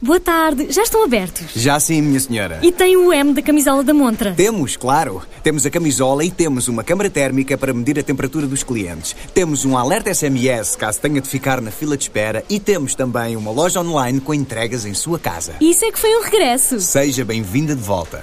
Boa tarde, já estão abertos? Já sim, minha senhora. E tem o M da camisola da montra? Temos, claro. Temos a camisola e temos uma câmara térmica para medir a temperatura dos clientes. Temos um alerta SMS caso tenha de ficar na fila de espera e temos também uma loja online com entregas em sua casa. Isso é que foi um regresso. Seja bem-vinda de volta.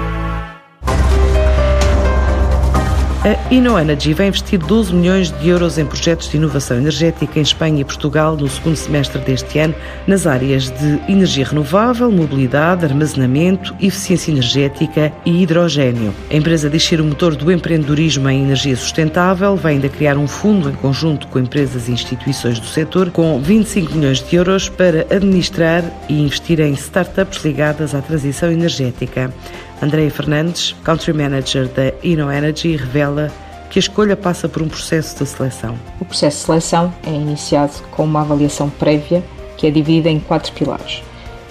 A InnoEnergy vai investir 12 milhões de euros em projetos de inovação energética em Espanha e Portugal no segundo semestre deste ano, nas áreas de energia renovável, mobilidade, armazenamento, eficiência energética e hidrogênio. A empresa diz ser o motor do empreendedorismo em energia sustentável, vai ainda criar um fundo em conjunto com empresas e instituições do setor, com 25 milhões de euros para administrar e investir em startups ligadas à transição energética. Andréia Fernandes, Country Manager da InnoEnergy, revela que a escolha passa por um processo de seleção. O processo de seleção é iniciado com uma avaliação prévia que é dividida em quatro pilares.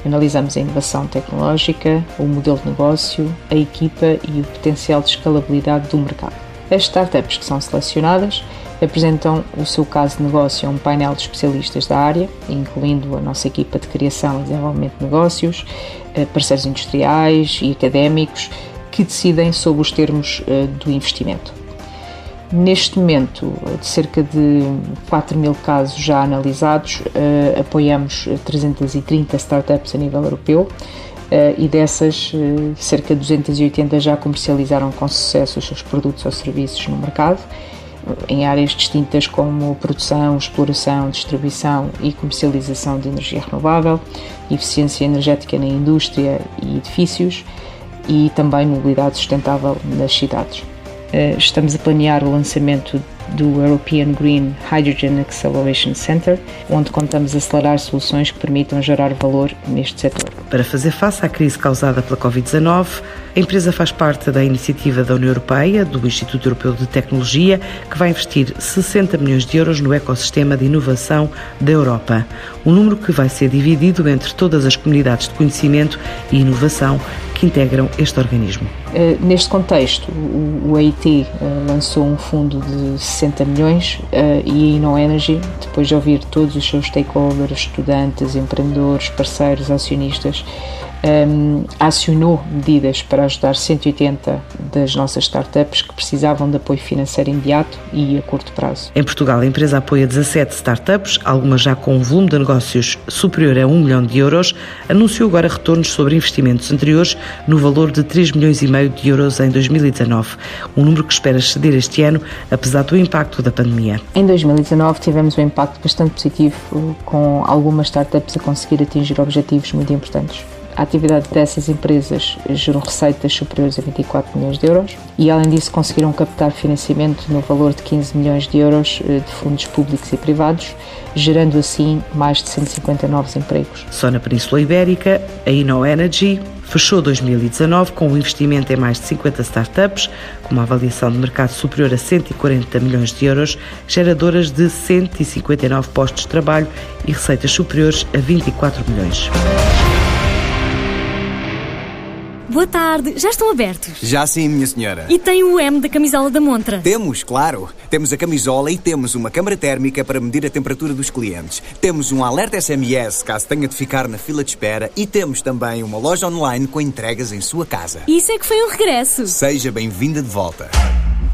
Analisamos a inovação tecnológica, o modelo de negócio, a equipa e o potencial de escalabilidade do mercado. As startups que são selecionadas apresentam o seu caso de negócio a um painel de especialistas da área, incluindo a nossa equipa de criação e desenvolvimento de negócios, eh, parceiros industriais e académicos que decidem sobre os termos eh, do investimento. Neste momento, de cerca de 4 mil casos já analisados, eh, apoiamos 330 startups a nível europeu e dessas, cerca de 280 já comercializaram com sucesso os seus produtos ou serviços no mercado em áreas distintas como produção, exploração, distribuição e comercialização de energia renovável, eficiência energética na indústria e edifícios e também mobilidade sustentável nas cidades. Eh, estamos a planear o lançamento do European Green Hydrogen Acceleration Center, onde contamos acelerar soluções que permitam gerar valor neste setor. Para fazer face à crise causada pela Covid-19, a empresa faz parte da iniciativa da União Europeia, do Instituto Europeu de Tecnologia, que vai investir 60 milhões de euros no ecossistema de inovação da Europa. Um número que vai ser dividido entre todas as comunidades de conhecimento e inovação que integram este organismo. Eh, neste contexto, o EIT eh, lançou um fundo de 60 milhões eh, e a InnoEnergy, depois de ouvir todos os seus stakeholders, estudantes, empreendedores, parceiros, acionistas, um, acionou medidas para ajudar 180 das nossas startups que precisavam de apoio financeiro imediato e a curto prazo. Em Portugal, a empresa apoia 17 startups, algumas já com um volume de negócios superior a 1 milhão de euros. Anunciou agora retornos sobre investimentos anteriores no valor de 3 milhões e meio de euros em 2019, um número que espera exceder este ano, apesar do impacto da pandemia. Em 2019 tivemos um impacto bastante positivo, com algumas startups a conseguir atingir objetivos muito importantes. A atividade dessas empresas gerou receitas superiores a 24 milhões de euros e, além disso, conseguiram captar financiamento no valor de 15 milhões de euros eh, de fundos públicos e privados, gerando assim mais de 150 novos empregos. Só na Península Ibérica, a InnoEnergy fechou 2019 com um investimento em mais de 50 startups, com uma avaliação de mercado superior a 140 milhões de euros, geradoras de 159 postos de trabalho e receitas superiores a 24 milhões. Boa tarde, já estão abertos? Já sim, minha senhora. E tem o M da camisola da montra? Temos, claro. Temos a camisola e temos uma câmara térmica para medir a temperatura dos clientes. Temos um alerta SMS caso tenha de ficar na fila de espera e temos também uma loja online com entregas em sua casa. Isso é que foi um regresso. Seja bem-vinda de volta.